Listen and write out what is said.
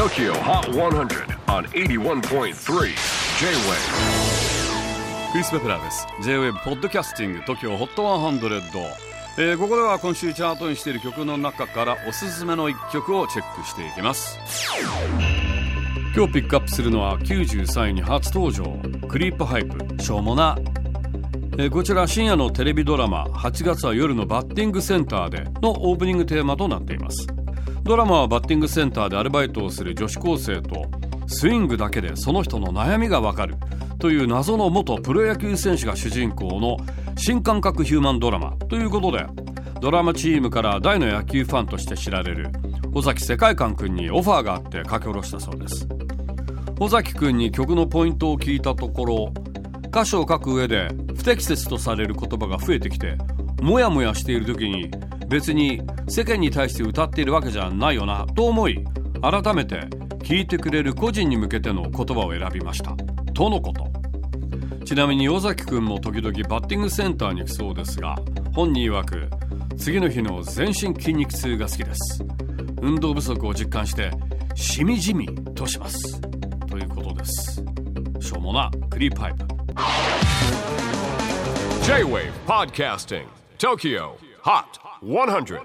TOKYO HOT 100 on 81.3 J-WAVE. クリス・ベプラーです。J-WAVE ポッドキャスティング TOKYO HOT 100、えー、ここでは今週チャートにしている曲の中からおすすめの一曲をチェックしていきます。今日ピックアップするのは93位に初登場。クリープハイプ。しょうもな。えー、こちら深夜のテレビドラマ「8月は夜のバッティングセンターで」のオープニングテーマとなっています。ドラマはバッティングセンターでアルバイトをする女子高生とスイングだけでその人の悩みがわかるという謎の元プロ野球選手が主人公の新感覚ヒューマンドラマ。ということでドラマチームから大の野球ファンとして知られる尾崎世界観君にオファーがあって書き下ろしたそうです。尾崎君に曲のポイントを聞いたところ歌詞を書く上で不適切とされる言葉が増えてきてモヤモヤしている時に別に世間に対して歌っているわけじゃないよなと思い改めて聴いてくれる個人に向けての言葉を選びました。とのこと。ちなみに尾崎君も時々バッティングセンターに行くそうですが本人曰く次の日の全身筋肉痛が好きです。運動不足を実感してしみじみとします。ということです。しょうもなクリーパイプ。J-WAVE PODCASTING TOKYO. HOT 100